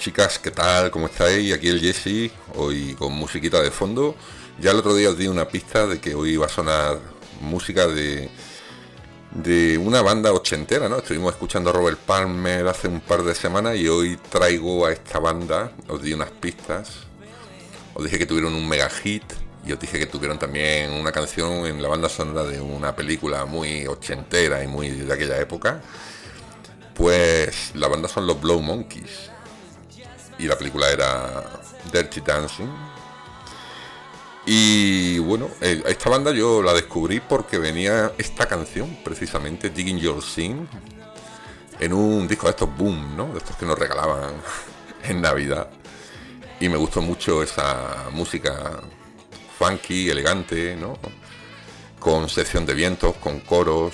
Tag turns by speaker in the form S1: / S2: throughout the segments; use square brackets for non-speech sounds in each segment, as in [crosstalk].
S1: chicas, ¿qué tal? ¿Cómo estáis? Aquí el Jesse, hoy con musiquita de fondo. Ya el otro día os di una pista de que hoy iba a sonar música de, de una banda ochentera, ¿no? Estuvimos escuchando a Robert Palmer hace un par de semanas y hoy traigo a esta banda, os di unas pistas, os dije que tuvieron un mega hit y os dije que tuvieron también una canción en la banda sonora de una película muy ochentera y muy de aquella época. Pues la banda son los Blow Monkeys. Y la película era Dirty Dancing. Y bueno, eh, esta banda yo la descubrí porque venía esta canción, precisamente, Digging Your Sin, en un disco de estos boom, ¿no? De estos que nos regalaban [laughs] en Navidad. Y me gustó mucho esa música funky, elegante, ¿no? Con sección de vientos, con coros,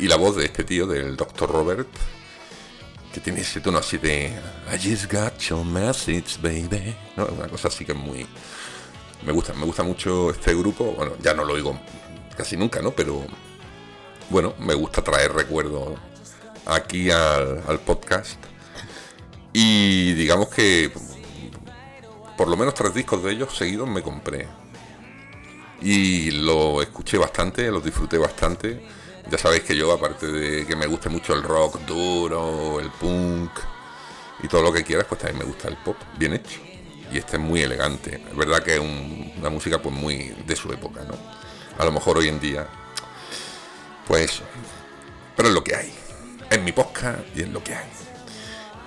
S1: y la voz de este tío, del Dr. Robert, que tiene ese tono así de I just got your message, baby. ¿no? Una cosa así que es muy. Me gusta, me gusta mucho este grupo. Bueno, ya no lo oigo casi nunca, ¿no? Pero bueno, me gusta traer recuerdos aquí al, al podcast. Y digamos que por lo menos tres discos de ellos seguidos me compré. Y lo escuché bastante, los disfruté bastante. Ya sabéis que yo, aparte de que me guste mucho el rock duro, el punk y todo lo que quieras, pues también me gusta el pop bien hecho. Y este es muy elegante. Es verdad que es un- una música pues muy de su época, ¿no? A lo mejor hoy en día, pues. Pero es lo que hay. Es mi podcast y es lo que hay.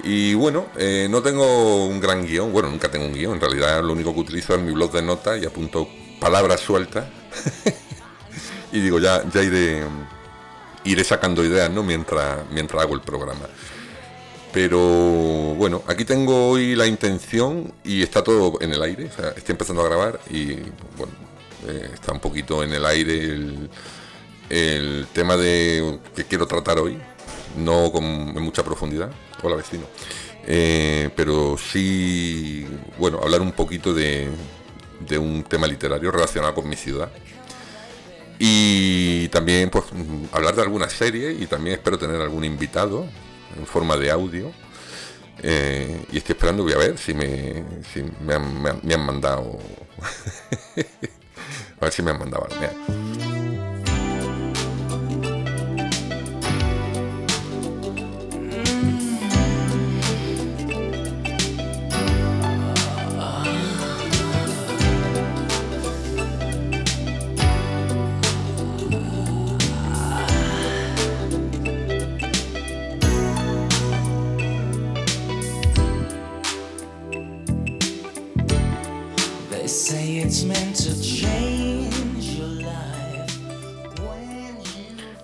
S1: Y bueno, eh, no tengo un gran guion. Bueno, nunca tengo un guion. En realidad lo único que utilizo es mi blog de notas y apunto palabras sueltas. [laughs] y digo, ya, ya iré, iré sacando ideas, ¿no? Mientras, mientras hago el programa. Pero bueno, aquí tengo hoy la intención y está todo en el aire. O sea, estoy empezando a grabar y bueno, eh, está un poquito en el aire el, tema de que quiero tratar hoy. No con mucha profundidad. Hola vecino. Eh, pero sí, bueno, hablar un poquito de, de un tema literario relacionado con mi ciudad. Y también pues hablar de alguna serie y también espero tener algún invitado en forma de audio. Eh, y estoy esperando, voy a ver si me, si me, han, me mandado. [laughs] a ver si me han mandado.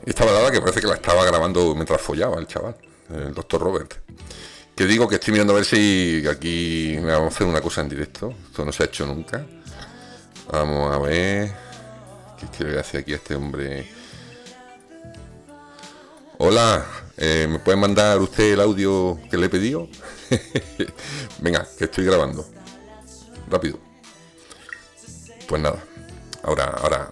S1: Esta balada que parece que la estaba grabando mientras follaba el chaval, el doctor Robert. Que digo que estoy mirando a ver si aquí me vamos a hacer una cosa en directo. Esto no se ha hecho nunca. Vamos a ver. ¿Qué le hace aquí a este hombre? Hola, eh, ¿me puede mandar usted el audio que le he pedido? [laughs] Venga, que estoy grabando. Rápido. Pues nada, ahora, ahora,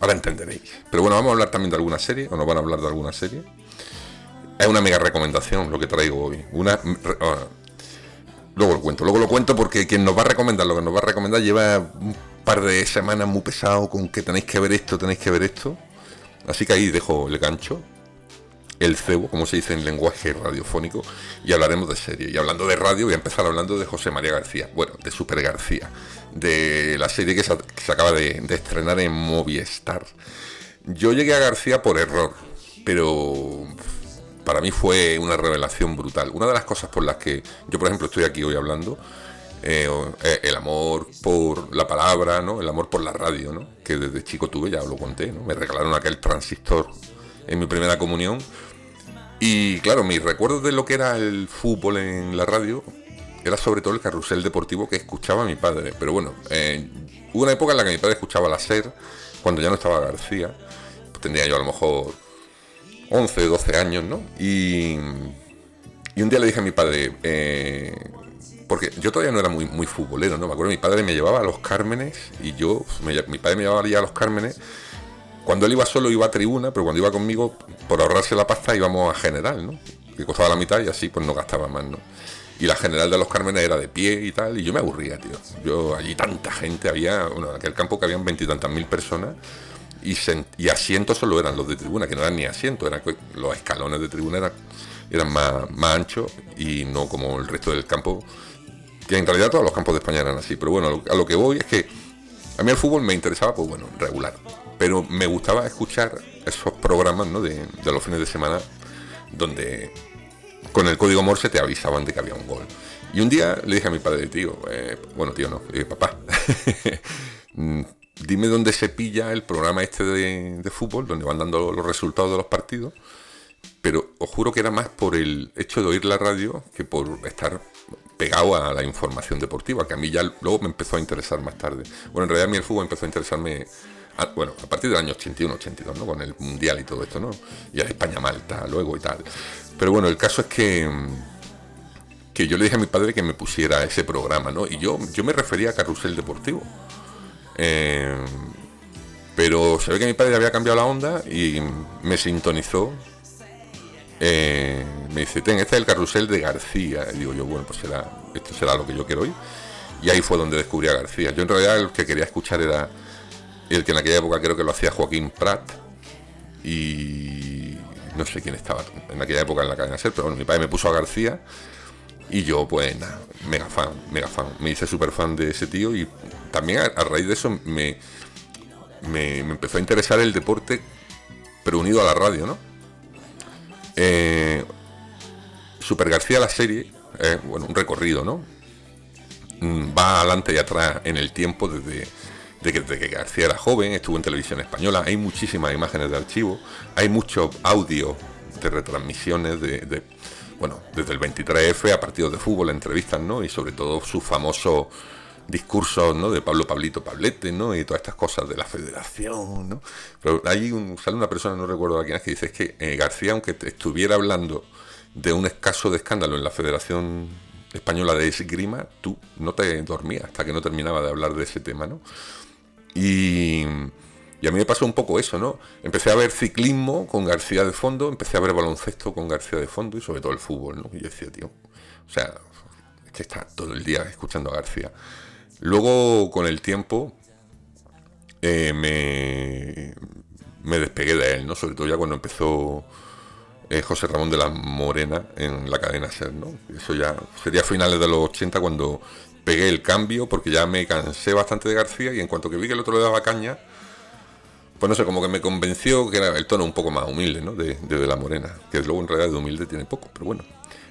S1: ahora entenderéis. Pero bueno, vamos a hablar también de alguna serie, o nos van a hablar de alguna serie. Es una mega recomendación lo que traigo hoy. Una, ah, luego lo cuento, luego lo cuento porque quien nos va a recomendar lo que nos va a recomendar lleva un par de semanas muy pesado con que tenéis que ver esto, tenéis que ver esto. Así que ahí dejo el gancho. el cebo, como se dice en lenguaje radiofónico, y hablaremos de serie. Y hablando de radio, voy a empezar hablando de José María García, bueno, de Super García, de la serie que se, acaba de, de estrenar en Movistar. Yo llegué a García por error, pero para mí fue una revelación brutal. Una de las cosas por las que yo, por ejemplo, estoy aquí hoy hablando, eh, eh, el amor por la palabra, ¿no? El amor por la radio, ¿no? Que desde chico tuve, ya lo conté, ¿no? Me regalaron aquel transistor en mi primera comunión. Y claro, mis recuerdos de lo que era el fútbol en la radio era sobre todo el carrusel deportivo que escuchaba mi padre. Pero bueno, eh, hubo una época en la que mi padre escuchaba la SER, cuando ya no estaba García. Pues tendría yo a lo mejor 11, 12 años, ¿no? Y, y un día le dije a mi padre, eh, porque yo todavía no era muy, muy futbolero, ¿no? Me acuerdo, mi padre me llevaba a los Cármenes y yo, me- mi padre me llevaba a los Cármenes. Cuando él iba solo iba a tribuna, pero cuando iba conmigo, por ahorrarse la pasta, íbamos a general, ¿no? Que costaba la mitad y así pues no gastaba más, ¿no? Y la general de los Cármenes era de pie y tal, y yo me aburría, tío. Yo, allí tanta gente, había, bueno, en aquel campo que habían veintitantas mil personas, y, y asientos solo eran los de tribuna, que no eran ni asientos, eran los escalones de tribuna eran, eran más, más anchos y no como el resto del campo, que en realidad todos los campos de España eran así. Pero bueno, a lo que voy es que a mí el fútbol me interesaba, pues bueno, regular. Pero me gustaba escuchar esos programas ¿no? de, de los fines de semana donde con el código Morse te avisaban de que había un gol. Y un día le dije a mi padre, tío, eh, bueno, tío, no, dije, papá, [laughs] mm, dime dónde se pilla el programa este de, de fútbol, donde van dando los resultados de los partidos. Pero os juro que era más por el hecho de oír la radio que por estar pegado a la información deportiva, que a mí ya luego me empezó a interesar más tarde. Bueno, en realidad a mí el fútbol empezó a interesarme, a- bueno, a partir del año 81, 82, ¿no? Con el Mundial y todo esto, ¿no? Y el España-Malta luego y tal. Pero bueno, el caso es que que yo le dije a mi padre que me pusiera ese programa, ¿no? Y yo, yo me refería a Carrusel Deportivo. Eh, pero se ve que mi padre había cambiado la onda y me sintonizó. Eh, me dice, ten, este es el carrusel de García. Y digo yo, bueno, pues será, esto será lo que yo quiero oír. Y ahí fue donde descubrí a García. Yo en realidad el que quería escuchar era el que en aquella época creo que lo hacía Joaquín Prat. Y no sé quién estaba en aquella época en la cadena SER, pero bueno, mi padre me puso a García. Y yo, pues nada, mega fan, mega fan. Me hice súper fan de ese tío y también a, raíz de eso me, me, me empezó a interesar el deporte, pero unido a la radio, ¿no? Eh, Super García, la serie, eh, bueno, un recorrido, ¿no? Mm, Va adelante y atrás en el tiempo desde, de que, García era joven, estuvo en televisión española, hay muchísimas imágenes de archivo, hay mucho audio de retransmisiones de, de, bueno, desde el 23F a partidos de fútbol, entrevistas, ¿no? Y sobre todo su famoso discursos ¿no? de Pablo Pablito Pablete ¿no? y todas estas cosas de la federación ¿no? pero hay un, una persona no recuerdo a quién es que dice es que eh, García aunque estuviera hablando de un escaso de escándalo en la Federación Española de Esgrima tú no te dormías hasta que no terminaba de hablar de ese tema ¿no? y, y a mí me pasó un poco eso ¿no? empecé a ver ciclismo con García de fondo empecé a ver baloncesto con García de fondo y sobre todo el fútbol ¿no? y yo decía tío o sea es que está todo el día escuchando a García Luego, con el tiempo, eh, me, me despegué de él, ¿no? Sobre todo ya cuando empezó eh, José Ramón de la Morena en la cadena SER, ¿no? Eso ya sería finales de los 80 cuando pegué el cambio, porque ya me cansé bastante de García y en cuanto que vi que el otro le daba caña, pues no sé, como que me convenció que era el tono un poco más humilde, ¿no? De, de, de la Morena, que luego en realidad de humilde tiene poco, pero bueno.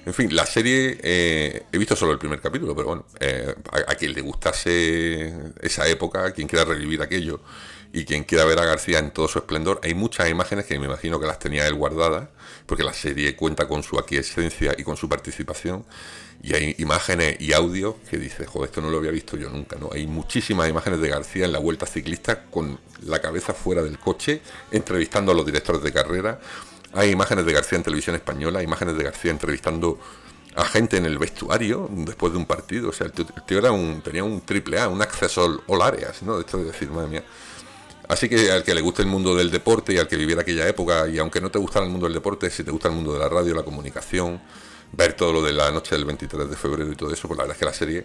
S1: En fin, la serie, eh, he visto solo el primer capítulo, pero bueno, eh, a, quien le gustase esa época, a quien quiera revivir aquello y quien quiera ver a García en todo su esplendor, hay muchas imágenes que me imagino que las tenía él guardadas, porque la serie cuenta con su aquiescencia y con su participación, y hay imágenes y audios que dice, joder, esto no lo había visto yo nunca, ¿no? Hay muchísimas imágenes de García en la vuelta ciclista con la cabeza fuera del coche, entrevistando a los directores de carrera, hay imágenes de García en televisión española, imágenes de García entrevistando a gente en el vestuario después de un partido. O sea, el tío, era un, tenía un triple A, un acceso all áreas, ¿no? De esto de decir, madre mía. Así que al que le guste el mundo del deporte y al que viviera aquella época, y aunque no te gustara el mundo del deporte, si te gusta el mundo de la radio, la comunicación, ver todo lo de la noche del 23 de febrero y todo eso, pues la verdad es que la serie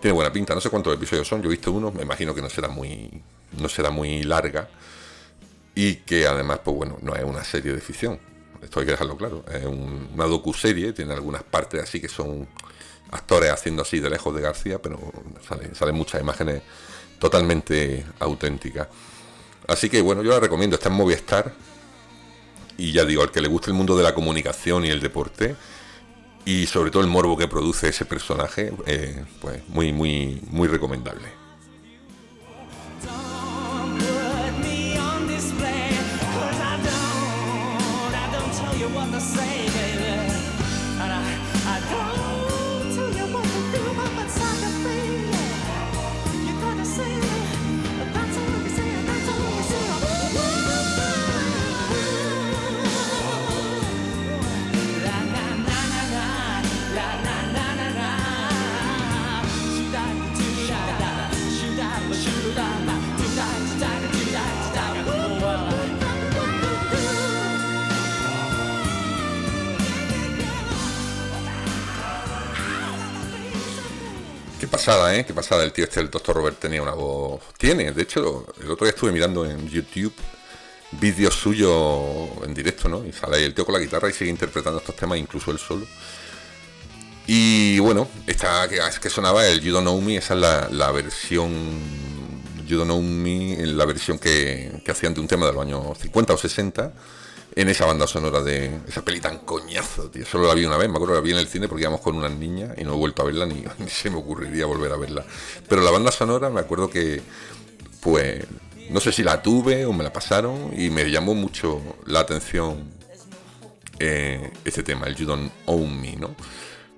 S1: tiene buena pinta. No sé cuántos episodios son, yo he visto uno, me imagino que no será muy, no será muy larga y que además, pues bueno, no es una serie de ficción. esto hay que dejarlo claro. Es un- una docuserie, tiene algunas partes así que son actores haciendo así de lejos de García, pero salen, salen muchas imágenes totalmente auténticas. Así que bueno, yo la recomiendo, está en Movistar. Y ya digo, al que le guste el mundo de la comunicación y el deporte, y sobre todo el morbo que produce ese personaje, eh, pues muy, muy, muy recomendable. Pasada, ¿eh? Qué pasada. El tío este, el doctor Robert, tenía una voz. Tiene, de hecho, el otro día estuve mirando en YouTube vídeos suyos en directo, ¿no? Y sale el tío con la guitarra y sigue interpretando estos temas, incluso él solo. Y bueno, esta que, es que sonaba el You Don't Know Me, esa es la, la versión. You Don't Know Me, la versión que, que hacían de un tema de los años 50 o 60 en esa banda sonora de esa peli tan coñazo, tío. Solo la vi una vez, me acuerdo la vi en el cine porque íbamos con unas niñas y no he vuelto a verla [laughs] ni, se me ocurriría volver a verla. Pero la banda sonora me acuerdo que, pues, no sé si la tuve o me la pasaron y me llamó mucho la atención eh, este tema, el You Don't Own Me, ¿no?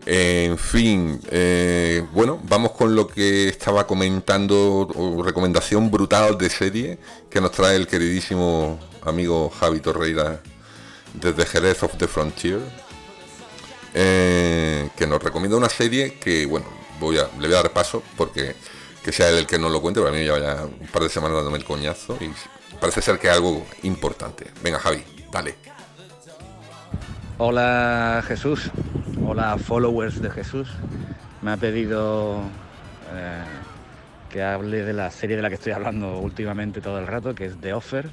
S1: En fin, eh, bueno, vamos con lo que estaba comentando, recomendación brutal de serie que nos trae el queridísimo amigo Javi Torreira desde Jerez of the Frontier, eh, que nos recomienda una serie que, bueno, voy a, le voy a dar paso porque que sea el que nos lo cuente, porque a mí lleva ya un par de semanas dándome el coñazo y parece ser que es algo importante. Venga, Javi, dale.
S2: Hola Jesús, hola followers de Jesús. Me ha pedido eh, que hable de la serie de la que estoy hablando últimamente todo el rato, que es The Offer.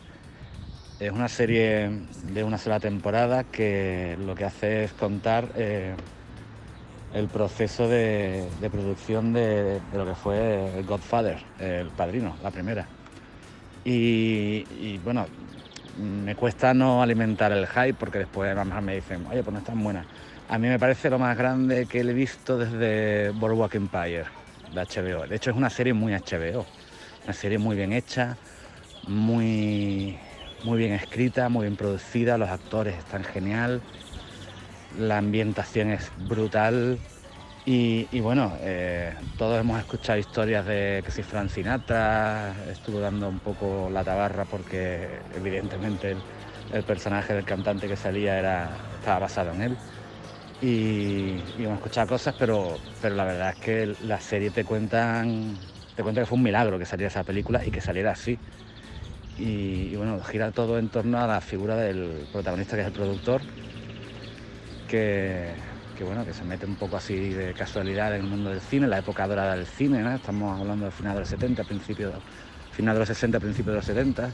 S2: Es una serie de una sola temporada que lo que hace es contar eh, el proceso de, producción de, lo que fue Godfather, el padrino, la primera. Y, bueno, me cuesta no alimentar el hype porque después además me dicen, oye, pues no es tan buena. A mí me parece lo más grande que he visto desde Boardwalk Empire de HBO. De hecho, es una serie muy HBO, una serie muy bien hecha, muy, muy bien escrita, muy bien producida, los actores están genial, la ambientación es brutal. Y, bueno, eh, todos hemos escuchado historias de que si Frank Sinatra estuvo dando un poco la tabarra porque evidentemente el, personaje del cantante que salía era, estaba basado en él. Y, y hemos escuchado cosas, pero, pero la verdad es que la serie te cuentan, te cuenta que fue un milagro que saliera esa película y que saliera así. Y, bueno, gira todo en torno a la figura del protagonista que es el productor, que, que bueno, que se mete un poco así de casualidad en el mundo del cine, la época dorada del cine, estamos hablando del final de los 70, principio, final de los 60, principios de los 70,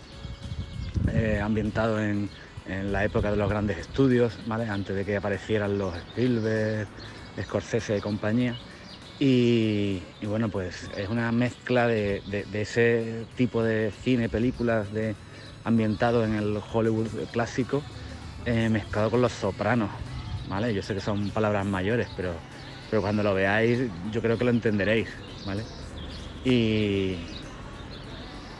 S2: eh, ambientado en, en, la época de los grandes estudios, ¿vale? antes de que aparecieran los Spielberg, Scorsese y compañía. Y, bueno, pues es una mezcla de, ese tipo de cine, películas de, ambientado en el Hollywood clásico, eh, mezclado con los sopranos, ¿vale? Yo sé que son palabras mayores, pero, pero cuando lo veáis yo creo que lo entenderéis, ¿vale? Y,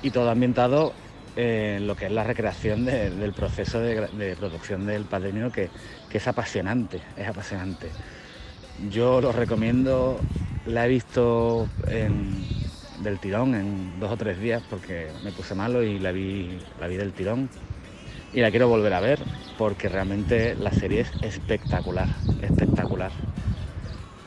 S2: y todo ambientado en lo que es la recreación de, del proceso de, de, producción del padrino, que, que es apasionante, es apasionante. Yo lo recomiendo, la he visto del tirón en dos o tres días porque me puse malo y la vi, la vi del tirón y la quiero volver a ver porque realmente la serie es espectacular, espectacular.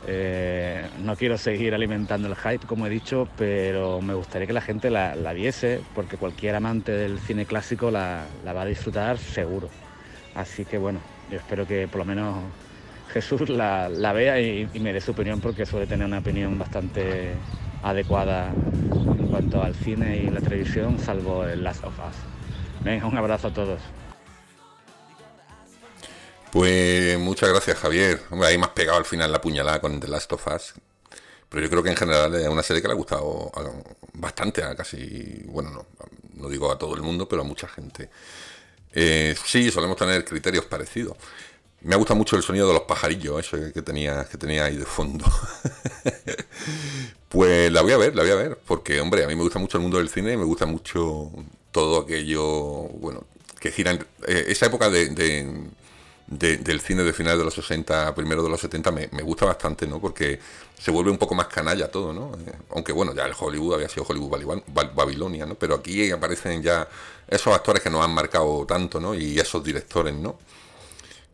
S2: Eh, no quiero seguir alimentando el hype, como he dicho, pero me gustaría que la gente la, la viese porque cualquier amante del cine clásico la, la, va a disfrutar seguro. Así que bueno, yo espero que por lo menos Jesús la, vea y, me dé su opinión porque suele tener una opinión bastante adecuada en cuanto al cine y la televisión, salvo el Last of Us. Venga, un abrazo a todos.
S1: Pues muchas gracias, Javier. Hombre, ahí más pegado al final la puñalada con The Last of Us. Pero yo creo que en general es una serie que le ha gustado bastante a casi, bueno, no, no digo a todo el mundo, pero a mucha gente. Eh, sí, solemos tener criterios parecidos. Me ha gustado mucho el sonido de los pajarillos, eso que tenía, que tenía ahí de fondo. [laughs] pues la voy a ver, la voy a ver, porque, hombre, a mí me gusta mucho el mundo del cine me gusta mucho todo aquello, bueno, que gira en eh, esa época de, de- de- del cine de finales de los 60, primero de los 70, me, gusta bastante, ¿no? Porque se vuelve un poco más canalla todo, ¿no? Eh, aunque bueno, ya el Hollywood había sido Hollywood Babilonia, ¿no? Pero aquí aparecen ya esos actores que nos han marcado tanto, ¿no? Y esos directores, ¿no?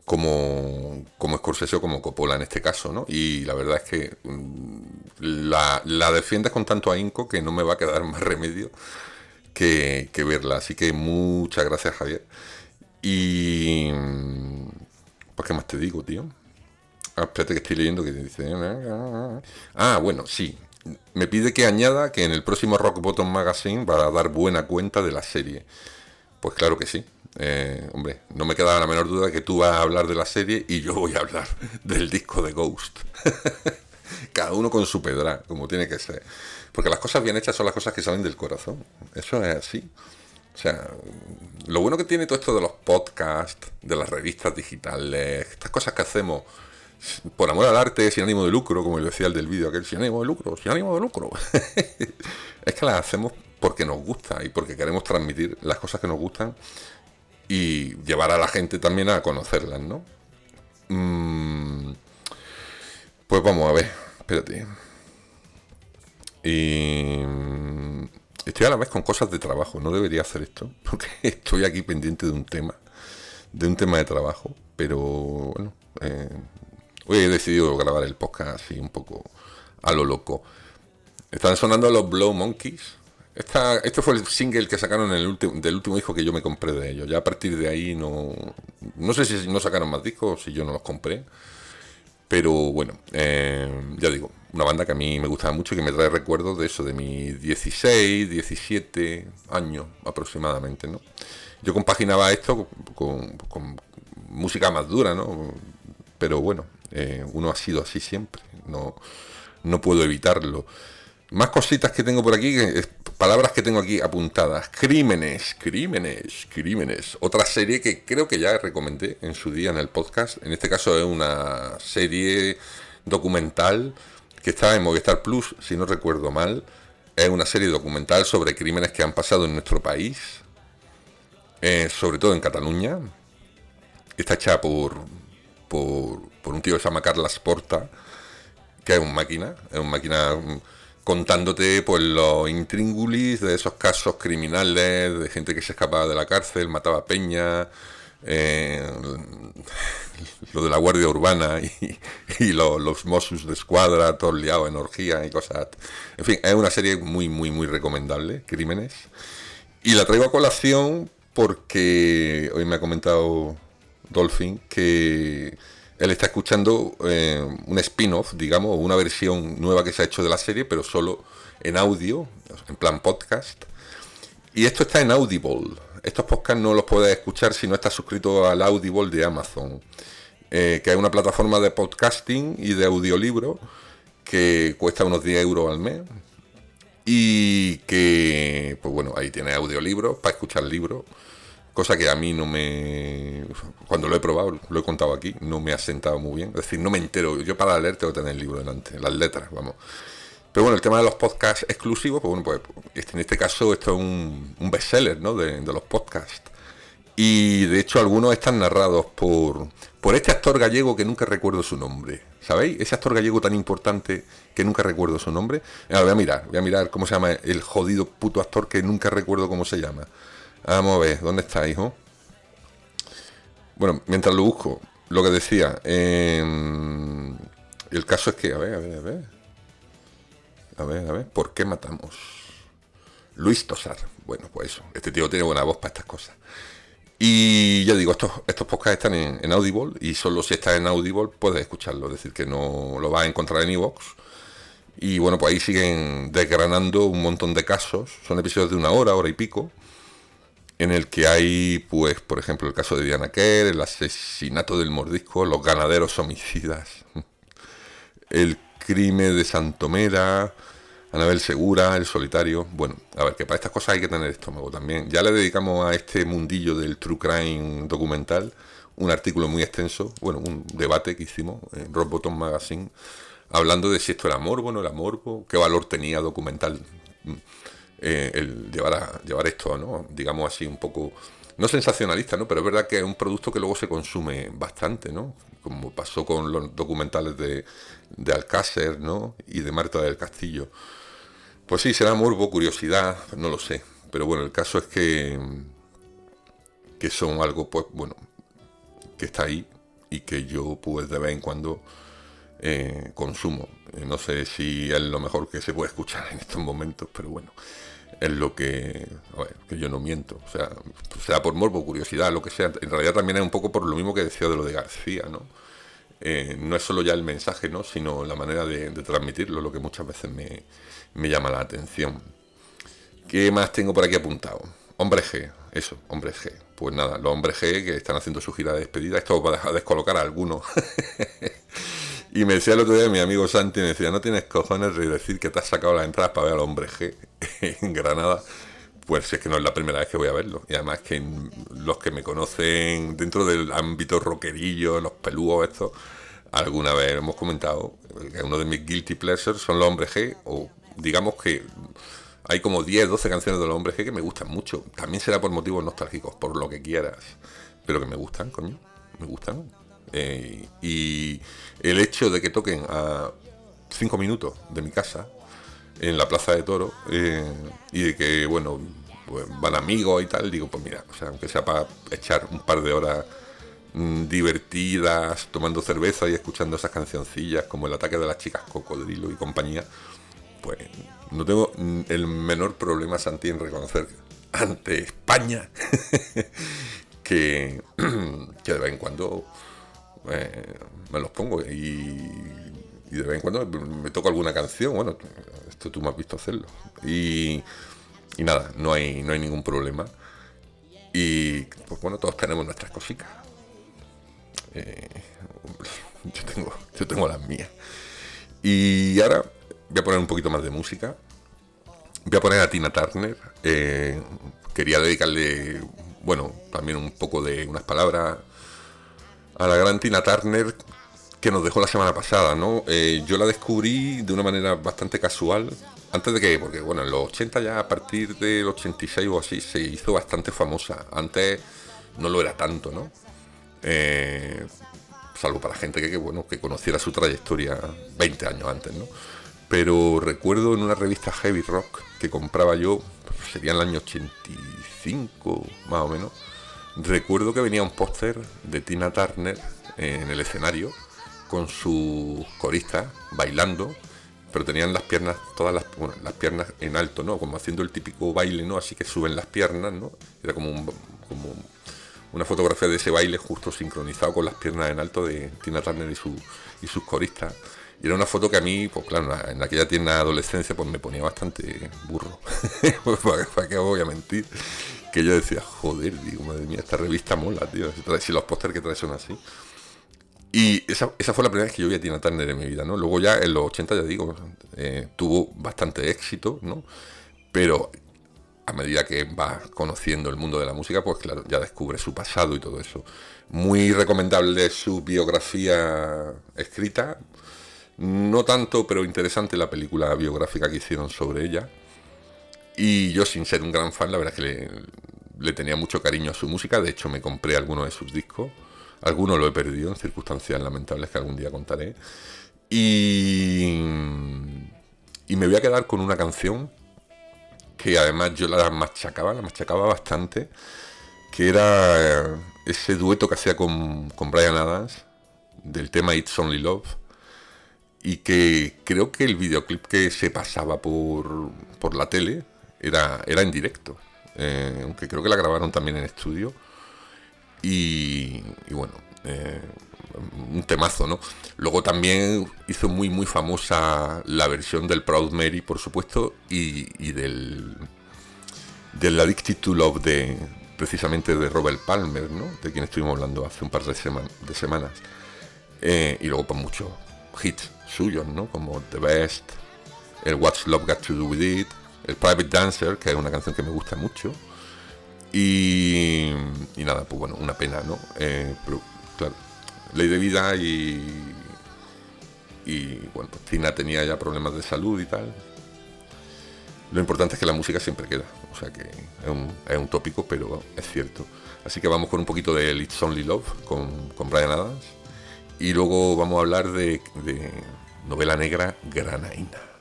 S1: Como, como Scorsese o como Coppola en este caso, ¿no? Y la verdad es que mm, la, la defiendes con tanto ahínco que no me va a quedar [laughs] más remedio que, que verla. Así que muchas gracias, Javier. Y. mm, Pues, ¿qué más te digo, tío? Ah, espérate que estoy leyendo que dice. Ah, bueno, sí. Me pide que añada que en el próximo Rock Bottom Magazine va a dar buena cuenta de la serie. Pues claro que sí. Eh, hombre, no me queda la menor duda que tú vas a hablar de la serie y yo voy a hablar [laughs] del disco de Ghost. [laughs] Cada uno con su pedra, como tiene que ser. Porque las cosas bien hechas son las cosas que salen del corazón. Eso es así. O sea, lo bueno que tiene todo esto de los podcasts, de las revistas digitales, estas cosas que hacemos por amor al arte, sin ánimo de lucro, como le decía el del vídeo aquel, sin ánimo de lucro, sin ánimo de lucro. [laughs] es que las hacemos porque nos gusta y porque queremos transmitir las cosas que nos gustan y llevar a la gente también a conocerlas, ¿no? Mm, pues vamos a ver, espérate. Y mm, estoy a la vez con cosas de trabajo, no debería hacer esto, [laughs] porque estoy aquí pendiente de un tema, de un tema de trabajo, pero bueno, eh, hoy he decidido grabar el podcast así un poco a lo loco. Están sonando los Blow Monkeys. Esta, este fue el single que sacaron el del último disco que yo me compré de ellos. Ya a partir de ahí no. No sé si no sacaron más discos si yo no los compré. Pero bueno, eh, ya digo, una banda que a mí me gustaba mucho y que me trae recuerdos de eso, de mis 16, 17 años aproximadamente, ¿no? Yo compaginaba esto con, con música más dura, ¿no? Pero bueno, eh, uno ha sido así siempre, no, no puedo evitarlo. Más cositas que tengo por aquí, palabras que tengo aquí apuntadas. Crímenes, crímenes, crímenes. Otra serie que creo que ya recomendé en su día en el podcast. En este caso es una serie documental que está en Movistar Plus, si no recuerdo mal. Es una serie documental sobre crímenes que han pasado en nuestro país, eh, sobre todo en Cataluña. Está hecha por, por, por un tío que se llama Carlas Porta, que es un máquina, es un máquina contándote pues los intríngulis de esos casos criminales, de gente que se escapaba de la cárcel, mataba a peña, eh, lo de la Guardia Urbana y, y lo- los Mossos de Escuadra, todos liados en orgía y cosas. En fin, es una serie muy, muy, muy recomendable, Crímenes. Y la traigo a colación porque hoy me ha comentado Dolphin que él está escuchando eh, un spin-off, digamos, una versión nueva que se ha hecho de la serie, pero solo en audio, en plan podcast. Y esto está en Audible. Estos podcasts no los puedes escuchar si no estás suscrito al Audible de Amazon, eh, que es una plataforma de podcasting y de audiolibro que cuesta unos 10 euros al mes. Y que, pues bueno, ahí tienes audiolibros para escuchar libros, cosa que a mí no me. Cuando lo he probado, lo he contado aquí, no me ha sentado muy bien. Es decir, no me entero. Yo para leer tengo que tener el libro delante, las letras, vamos. Pero bueno, el tema de los podcasts exclusivos, pues bueno, pues en este caso esto es un, un bestseller, ¿no? De, de los podcasts. Y de hecho algunos están narrados por, por este actor gallego que nunca recuerdo su nombre. ¿Sabéis? Ese actor gallego tan importante que nunca recuerdo su nombre. Ahora voy a mirar, voy a mirar cómo se llama el jodido puto actor que nunca recuerdo cómo se llama. Vamos a ver, ¿dónde está, hijo? Bueno, mientras lo busco, lo que decía, em, el caso es que, a ver, a ver, a ver. A ver, a ver, ¿por qué matamos? Luis Tosar. Bueno, pues eso, este tío tiene buena voz para estas cosas. Y ya digo, estos, estos podcasts están en, Audible y solo si estás en Audible puedes escucharlo, es decir, que no lo vas a encontrar en iVoox. Y bueno, pues ahí siguen desgranando un montón de casos, son episodios de una hora, hora y pico. En el que hay, pues, por ejemplo, el caso de Diana Kerr, el asesinato del mordisco, los ganaderos homicidas, [laughs] el crimen de Santomera, Anabel Segura, El Solitario. Bueno, a ver, que para estas cosas hay que tener estómago también. Ya le dedicamos a este mundillo del true crime documental un artículo muy extenso, bueno, un debate que hicimos en Rock Bottom Magazine, hablando de si esto era morbo no era morbo, qué valor tenía documental eh, el llevar, a, llevar esto, ¿no? digamos así, un poco, no sensacionalista, ¿no? pero es verdad que es un producto que luego se consume bastante, ¿no? como pasó con los documentales de, de Alcácer ¿no? y de Marta del Castillo. Pues sí, será morbo, curiosidad, no lo sé. Pero bueno, el caso es que, que son algo, pues bueno, que está ahí y que yo pues de vez en cuando eh, consumo. Eh, no sé si es lo mejor que se puede escuchar en estos momentos, pero bueno, es lo que, que yo no miento. O sea, sea por morbo, curiosidad, lo que sea. En realidad también es un poco por lo mismo que decía de lo de García, ¿no? Eh, no es solo ya el mensaje, ¿no? Sino la manera de, transmitirlo, lo que muchas veces me, me llama la atención. ¿Qué más tengo por aquí apuntado? Hombre G, eso, Hombre G. Pues nada, los hombres G que están haciendo su gira de despedida, esto va a descolocar a algunos. [laughs] y me decía el otro día mi amigo Santi, me decía, no tienes cojones de decir que te has sacado las entradas para ver al hombre G [laughs] en Granada. Pues es que no es la primera vez que voy a verlo. Y además que los que me conocen dentro del ámbito rockerillo, los pelúos estos, alguna vez hemos comentado que uno de mis guilty pleasures son los hombres G, o digamos que hay como 10, 12 canciones de los hombres G que me gustan mucho. También será por motivos nostálgicos, por lo que quieras. Pero que me gustan, coño. Me gustan. Eh, y el hecho de que toquen a 5 minutos de mi casa, en la Plaza de Toro, eh, y de que, bueno, pues van amigos y tal, digo, pues mira, o sea, aunque sea para echar un par de horas mm, divertidas, tomando cerveza y escuchando esas cancioncillas como el ataque de las chicas cocodrilo y compañía, pues no tengo el menor problema, Santi, en reconocer ante España [laughs] que, [clears throat] que de vez en cuando eh, me los pongo y, de vez en cuando me toco alguna canción. Bueno, esto tú me has visto hacerlo. Y, nada, no hay, no hay ningún problema. Y pues bueno, todos tenemos nuestras cositas. Eh, yo, tengo, yo tengo las mías. Y ahora voy a poner un poquito más de música. Voy a poner a Tina Turner. Eh, quería dedicarle, bueno, también un poco de unas palabras a la gran Tina Turner que nos dejó la semana pasada, ¿no? Eh, yo la descubrí de una manera bastante casual. Antes de que, porque bueno, en los 80 ya a partir del 86 o así se hizo bastante famosa. Antes no lo era tanto, ¿no? Eh, salvo para gente que, que, bueno, que conociera su trayectoria 20 años antes, ¿no? pero recuerdo en una revista Heavy Rock que compraba yo, sería en el año 85 más o menos, recuerdo que venía un póster de Tina Turner en el escenario con sus coristas bailando, pero tenían las piernas, todas las, piernas en alto, ¿no? Como haciendo el típico baile, ¿no? Así que suben las piernas, ¿no? Era como, una fotografía de ese baile justo sincronizado con las piernas en alto de Tina Turner y, su, y sus coristas. Y era una foto que a mí, pues claro, en aquella tierna adolescencia, pues me ponía bastante burro. [laughs] ¿Para, qué voy a mentir? Que yo decía, joder, digo, madre mía, esta revista mola, tío. Si los pósteres que trae son así. Y esa, fue la primera vez que yo vi a Tina Turner en mi vida, ¿no? Luego ya en los 80, ya digo, eh, tuvo bastante éxito, ¿no? Pero a medida que vas conociendo el mundo de la música, pues claro, ya descubre su pasado y todo eso. Muy recomendable su biografía escrita, no tanto, pero interesante la película biográfica que hicieron sobre ella. Y yo, sin ser un gran fan, la verdad es que le, tenía mucho cariño a su música. De hecho, me compré algunos de sus discos. Algunos lo he perdido en circunstancias lamentables que algún día contaré. Y, y me voy a quedar con una canción que además yo la machacaba, la machacaba bastante, que era ese dueto que hacía con, con Brian Adams del tema It's Only Love y que creo que el videoclip que se pasaba por, por la tele era, era en directo, eh, aunque creo que la grabaron también en estudio. Y, bueno, eh, un temazo, ¿no? Luego también hizo muy, muy famosa la versión del Proud Mary, por supuesto, y, y del, del Addicted to Love de, precisamente de Robert Palmer, ¿no? De quien estuvimos hablando hace un par de, sema- de semanas. Eh, y luego pues muchos hits suyos, ¿no? Como The Best, el What's Love Got to Do With It, el Private Dancer, que es una canción que me gusta mucho. Y, y nada, pues bueno, una pena, ¿no? Eh, pero claro, ley de vida y, y bueno, pues Tina tenía ya problemas de salud y tal. Lo importante es que la música siempre queda, o sea que es un, tópico, pero es cierto. Así que vamos con un poquito de It's Only Love con, con Brian Adams y luego vamos a hablar de, de novela negra granaína.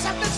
S1: something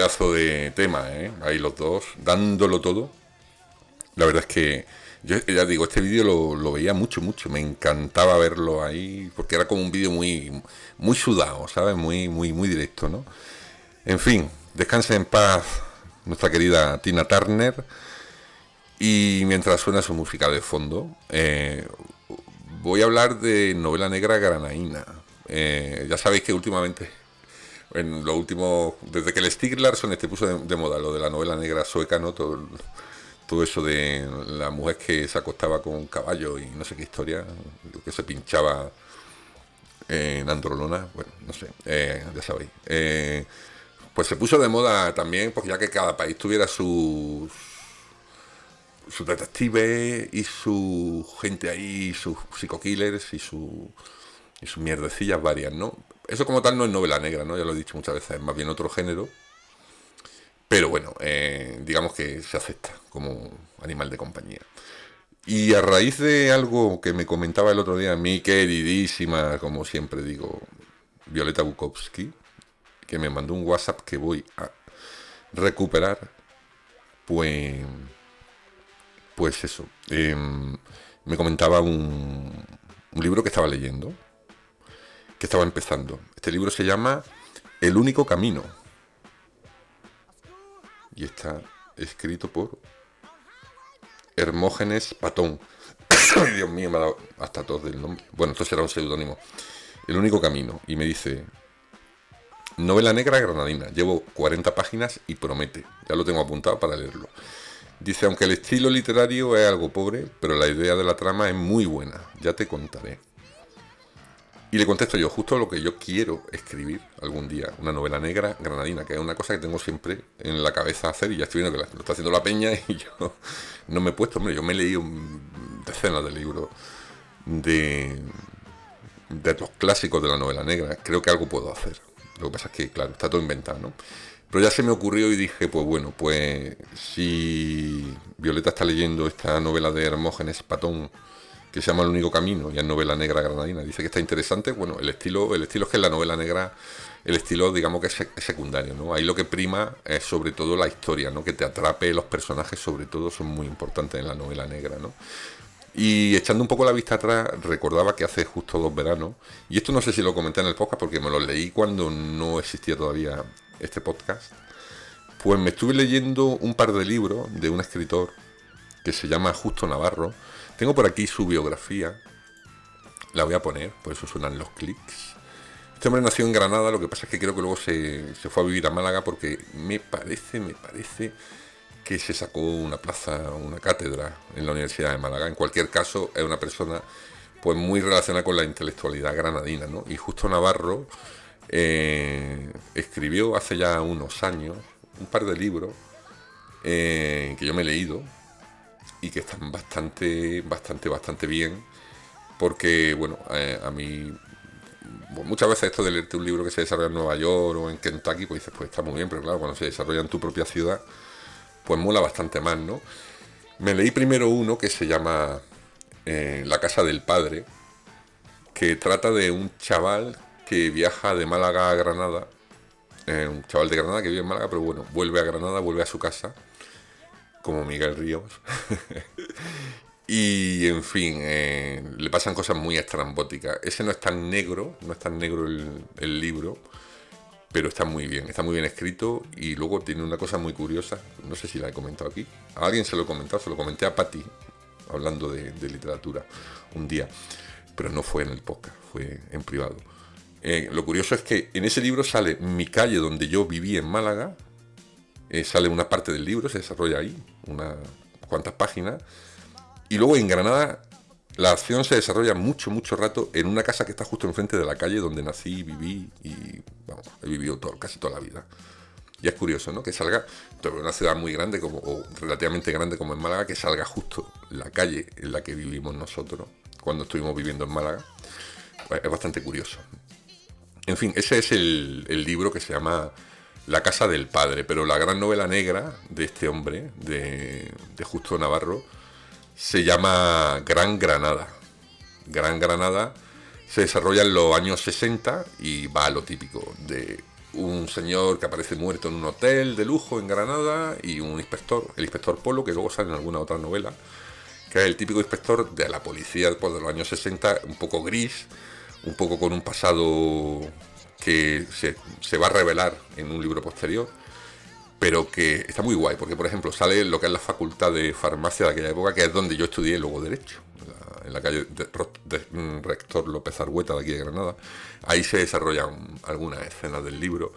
S1: pedazo de tema, ¿eh? Ahí los dos, dándolo todo. La verdad es que, yo ya digo, este vídeo lo, veía mucho, mucho. Me encantaba verlo ahí, porque era como un vídeo muy, muy sudado, ¿sabes? Muy, muy, muy directo, ¿no? En fin, descanse en paz nuestra querida Tina Turner. Y mientras suena su música de fondo, eh, voy a hablar de novela negra granaína. Eh, ya sabéis que últimamente en lo último, desde que el Stieg Larsson este puso de, moda lo de la novela negra sueca, ¿no? Todo, eso de la mujer que se acostaba con un caballo y no sé qué historia, que se pinchaba en androlona, bueno, no sé, eh, ya sabéis. Eh, pues se puso de moda también, porque ya que cada país tuviera sus sus detectives y su gente ahí, sus psico-killers y su y sus mierdecillas varias, ¿no? Eso como tal no es novela negra, ¿no? Ya lo he dicho muchas veces, es más bien otro género. Pero bueno, eh, digamos que se acepta como animal de compañía. Y a raíz de algo que me comentaba el otro día mi queridísima, como siempre digo, Violeta Bukowski, que me mandó un WhatsApp que voy a recuperar, pues, pues eso, em, me comentaba un, un libro que estaba leyendo, que estaba empezando. Este libro se llama El único camino. Y está escrito por Hermógenes Patón. [coughs] Dios mío, me ha dado hasta tos del nombre. Bueno, esto será un seudónimo. El único camino. Y me dice, novela negra granadina. Llevo 40 páginas y promete. Ya lo tengo apuntado para leerlo. Dice, aunque el estilo literario es algo pobre, pero la idea de la trama es muy buena. Ya te contaré. Y le contesto yo, justo lo que yo quiero escribir algún día, una novela negra granadina, que es una cosa que tengo siempre en la cabeza hacer y ya estoy viendo que lo está haciendo la peña [laughs] y yo no me he puesto, hombre, yo me he leído decenas de libros de, de los clásicos de la novela negra, creo que algo puedo hacer. Lo que pasa es que, claro, está todo inventado, ¿no? Pero ya se me ocurrió y dije, pues bueno, pues si Violeta está leyendo esta novela de Hermógenes Patón, que se llama El único camino, y es novela negra granadina. Dice que está interesante. Bueno, el estilo, el estilo es que en la novela negra, el estilo, digamos que es, secundario, ¿no? Ahí lo que prima es sobre todo la historia, ¿no? Que te atrape los personajes, sobre todo, son muy importantes en la novela negra, ¿no? Y echando un poco la vista atrás, recordaba que hace justo dos veranos, y esto no sé si lo comenté en el podcast porque me lo leí cuando no existía todavía este podcast, pues me estuve leyendo un par de libros de un escritor que se llama Justo Navarro, tengo por aquí su biografía. La voy a poner, por eso suenan los clics. Este hombre nació en Granada, lo que pasa es que creo que luego se, fue a vivir a Málaga porque me parece, me parece que se sacó una plaza, una cátedra en la Universidad de Málaga. En cualquier caso, es una persona pues muy relacionada con la intelectualidad granadina, ¿no? Y justo Navarro eh, escribió hace ya unos años un par de libros eh, que yo me he leído, y que están bastante, bastante, bastante bien. Porque, bueno, eh, a mí muchas veces esto de leerte un libro que se desarrolla en Nueva York o en Kentucky, pues dices, pues está muy bien, pero claro, cuando se desarrolla en tu propia ciudad, pues mola bastante más, ¿no? Me leí primero uno que se llama eh, La casa del padre, que trata de un chaval que viaja de Málaga a Granada, eh, un chaval de Granada que vive en Málaga, pero bueno, vuelve a Granada, vuelve a su casa como Miguel Ríos. [laughs] y en fin, eh, le pasan cosas muy estrambóticas. Ese no es tan negro, no es tan negro el, libro, pero está muy bien, está muy bien escrito y luego tiene una cosa muy curiosa, no sé si la he comentado aquí, a alguien se lo he comentado, se lo comenté a Patti, hablando de, literatura, un día, pero no fue en el podcast, fue en privado. Eh, lo curioso es que en ese libro sale mi calle donde yo viví en Málaga, eh, sale una parte del libro, se desarrolla ahí, unas cuantas páginas, y luego en Granada la acción se desarrolla mucho, mucho rato en una casa que está justo enfrente de la calle donde nací, viví y vamos, he vivido casi toda la vida. Y es curioso, ¿no? Que salga, una ciudad muy grande como, o relativamente grande como en Málaga, que salga justo la calle en la que vivimos nosotros cuando estuvimos viviendo en Málaga. Es bastante curioso. En fin, ese es el libro que se llama la casa del padre, pero la gran novela negra de este hombre, de, Justo Navarro, se llama Gran Granada. Gran Granada se desarrolla en los años 60 y va a lo típico de un señor que aparece muerto en un hotel de lujo en Granada y un inspector, el inspector Polo, que luego sale en alguna otra novela, que es el típico inspector de la policía después de los años 60, un poco gris, un poco con un pasado que se, va a revelar en un libro posterior, pero que está muy guay, porque por ejemplo sale lo que es la facultad de farmacia de aquella época, que es donde yo estudié luego Derecho, en la calle de, mm, Rector López Argueta de aquí de Granada. Ahí se desarrollan algunas escenas del libro.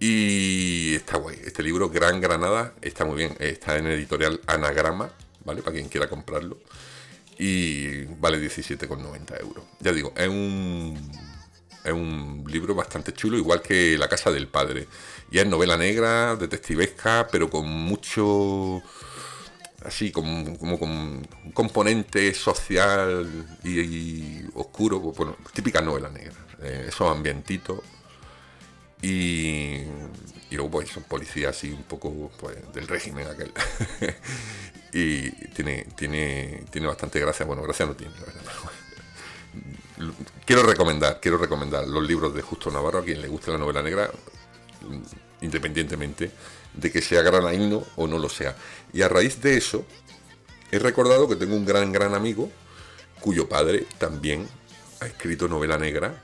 S1: Y está guay. Este libro, Gran Granada, está muy bien. Está en editorial Anagrama, ¿vale? Para quien quiera comprarlo. Y vale 17,90 euros. Ya digo, es un es un libro bastante chulo, igual que La Casa del Padre. Y es novela negra, detectivesca, pero con mucho. así, como, como con un componente social y, oscuro. Bueno, típica novela negra. Eh, esos ambientitos. Y, y luego, pues, son policías así un poco pues, del régimen aquel. [laughs] y tiene, tiene, tiene bastante gracia. Bueno, gracia no tiene, la verdad. Quiero recomendar, quiero recomendar los libros de Justo Navarro a quien le guste la novela negra, independientemente de que sea granaíno o no lo sea. Y a raíz de eso, he recordado que tengo un gran, gran amigo cuyo padre también ha escrito novela negra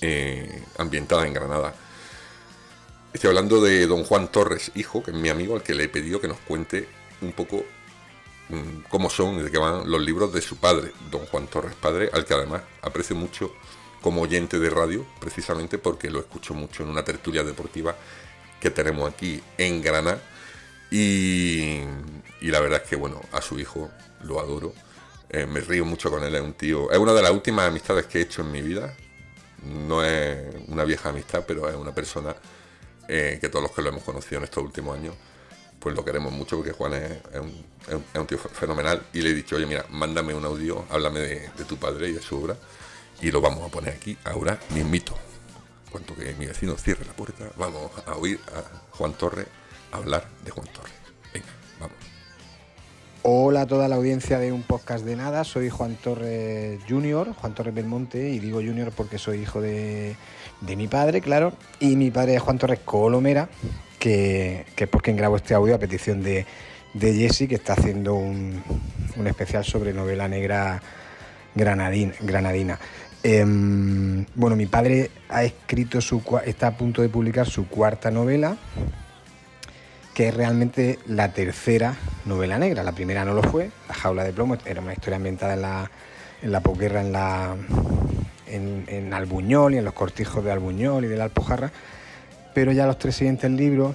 S1: eh, ambientada en Granada. Estoy hablando de don Juan Torres, hijo, que es mi amigo, al que le he pedido que nos cuente un poco Mm, cómo son y de qué van los libros de su padre, don Juan Torres Padre, al que además aprecio mucho como oyente de radio, precisamente porque lo escucho mucho en una tertulia deportiva que tenemos aquí en Granada. Y, y la verdad es que, bueno, a su hijo lo adoro. Eh, me río mucho con él, es un tío. Es una de las últimas amistades que he hecho en mi vida. No es una vieja amistad, pero es una persona eh, que todos los que lo hemos conocido en estos últimos años, pues lo queremos mucho porque Juan es, un, tío fenomenal. Y le he dicho, oye, mira, mándame un audio, háblame de, de tu padre y de su obra. Y lo vamos a poner aquí ahora mismito. Cuanto que mi vecino cierre la puerta, vamos a oír a Juan Torres hablar de Juan Torres. Venga, vamos.
S3: Hola a toda la audiencia de un podcast de nada, soy Juan Torres Junior, Juan Torres Belmonte, y digo Junior porque soy hijo de, de mi padre, claro, y mi padre es Juan Torres Colomera, que, es por quien grabo este audio a petición de, de Jesse, que está haciendo un, un especial sobre novela negra granadín- granadina. Em, bueno, mi padre ha escrito su, está a punto de publicar su cuarta novela, que es realmente la tercera novela negra. La primera no lo fue, La jaula de plomo, era una historia ambientada en la, en la posguerra en, la, en, en Albuñol y en los cortijos de Albuñol y de la Alpujarra. Pero ya los tres siguientes libros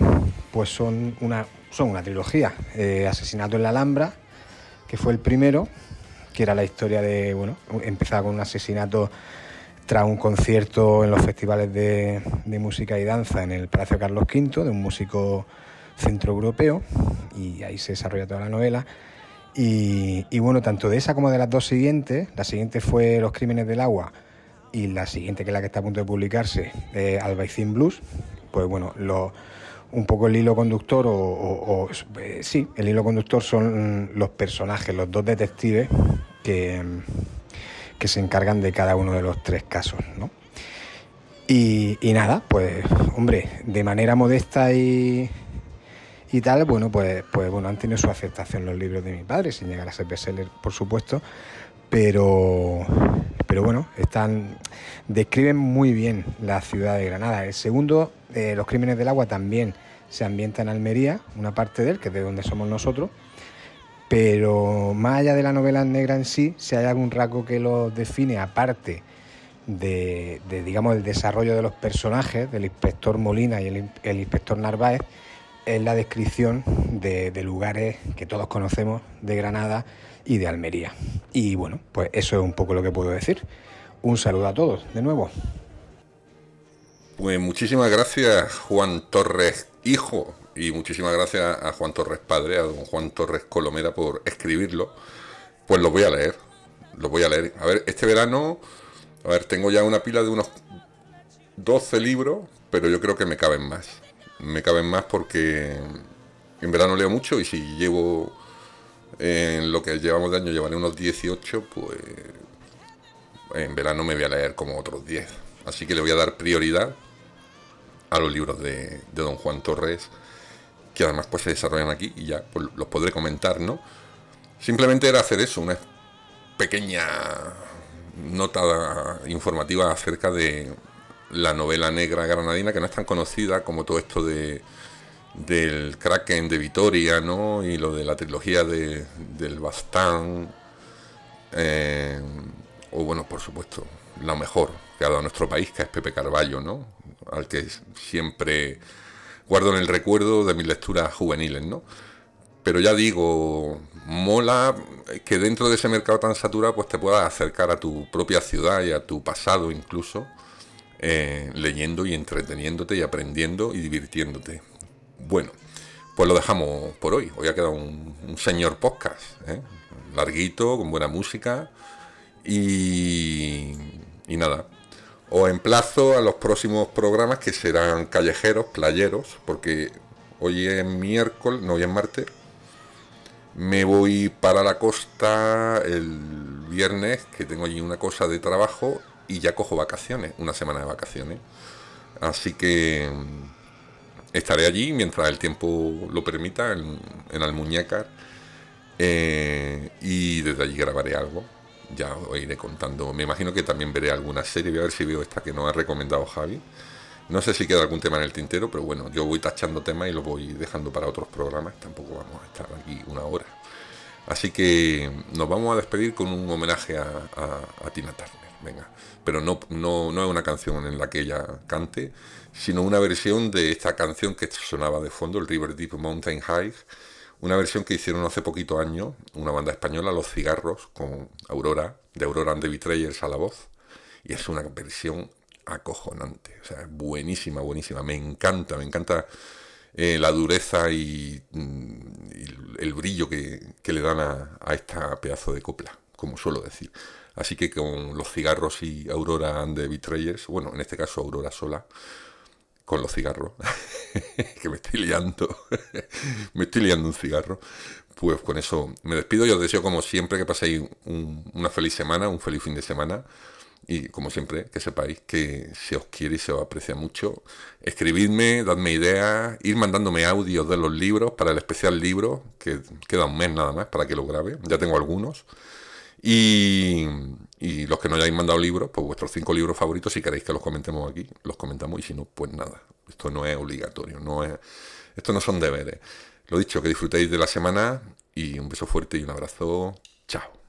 S3: pues son una, son una trilogía. Eh, Asesinato en la Alhambra, que fue el primero, que era la historia de, bueno, empezaba con un asesinato tras un concierto en los festivales de, música y danza en el Palacio Carlos V, de un músico centroeuropeo, y ahí se desarrolla toda la novela. Y, y bueno, tanto de esa como de las dos siguientes, la siguiente fue Los Crímenes del Agua y la siguiente, que es la que está a punto de publicarse, eh, Albaicín Blues, pues bueno, un poco el hilo conductor, o, o- eh, sí, el hilo conductor son los personajes, los dos detectives que, que se encargan de cada uno de los tres casos, ¿no? Y, y nada, pues hombre, de manera modesta y, y tal, bueno, pues, pues bueno, han tenido su aceptación los libros de mi padre, sin llegar a ser bestseller, por supuesto, pero, pero bueno, están, describen muy bien la ciudad de Granada. El segundo, eh, Los Crímenes del Agua, también se ambienta en Almería, una parte de él, que es de donde somos nosotros, pero más allá de la novela negra en sí, si hay algún rasgo que lo define, aparte de, digamos, el desarrollo de los personajes, del inspector Molina y el inspector Narváez, es la descripción de, de lugares que todos conocemos de Granada y de Almería. Y bueno, pues eso es un poco lo que puedo decir. Un saludo a todos, de nuevo.
S1: Pues muchísimas gracias Juan Torres hijo y muchísimas gracias a Juan Torres padre, a don Juan Torres Colomera por escribirlo. Pues lo voy a leer, lo voy a leer. A ver, este verano, a ver, tengo ya una pila de unos 12 libros, pero yo creo que me caben más. Me caben más porque en verano leo mucho y si llevo en lo que llevamos de año llevaré unos 18, pues en verano me voy a leer como otros 10. Así que le voy a dar prioridad a los libros de, don Juan Torres, que además pues se desarrollan aquí y ya pues, los podré comentar, ¿no? Simplemente era hacer eso, una pequeña nota informativa acerca de la novela negra granadina, que no es tan conocida como todo esto de del Kraken de Vitoria, ¿no? Y lo de la trilogía de, del Bastán. eh, o bueno, por supuesto, lo mejor que ha dado nuestro país, que es Pepe Carballo, ¿no? Al que siempre guardo en el recuerdo de mis lecturas juveniles, ¿no? Pero ya digo, mola que dentro de ese mercado tan saturado, pues te puedas acercar a tu propia ciudad y a tu pasado incluso, eh, leyendo y entreteniéndote y aprendiendo y divirtiéndote. Bueno, pues lo dejamos por hoy. Hoy ha quedado un, señor podcast, ¿eh? larguito, con buena música y, y nada. Os emplazo a los próximos programas que serán callejeros, playeros, porque hoy es miércoles, no hoy es martes. Me voy para la costa el viernes, que tengo allí una cosa de trabajo y ya cojo vacaciones, una semana de vacaciones. Así que mm, estaré allí mientras el tiempo lo permita, en, en Almuñécar. eh, y desde allí grabaré algo. Ya os iré contando. Me imagino que también veré alguna serie. Voy a ver si veo esta que nos ha recomendado Javi. No sé si queda algún tema en el tintero, pero bueno, yo voy tachando temas y lo voy dejando para otros programas. Tampoco vamos a estar aquí una hora. Así que nos vamos a despedir con un homenaje a, a- a Tina Turner. venga. Pero no, no, no es una canción en la que ella cante, sino una versión de esta canción que sonaba de fondo, el River Deep Mountain High, una versión que hicieron hace poquito años, una banda española, Los Cigarros, con Aurora, de Aurora and the Betrayers a la voz, y es una versión acojonante, o sea, buenísima, buenísima, me encanta, me encanta eh, la dureza y, mm, y el brillo que, que le dan a, a esta pedazo de copla, como suelo decir. Así que con los cigarros y Aurora and the Betrayers, bueno, en este caso Aurora sola, con los cigarros, [laughs] que me estoy liando, [laughs] me estoy liando un cigarro, pues con eso me despido y os deseo como siempre que paséis un- una feliz semana, un feliz fin de semana. Y como siempre, que sepáis que se os quiere y se os aprecia mucho. Escribidme, dadme ideas, ir mandándome audios de los libros para el especial libro, que queda un mes nada más para que lo grabe. Ya tengo algunos. Y, los que no hayáis mandado libros, pues vuestros cinco libros favoritos, si queréis que los comentemos aquí, los comentamos. Y si no, pues nada. Esto no es obligatorio, no es, esto no son deberes. Lo dicho, que disfrutéis de la semana y un beso fuerte y un abrazo. Chao.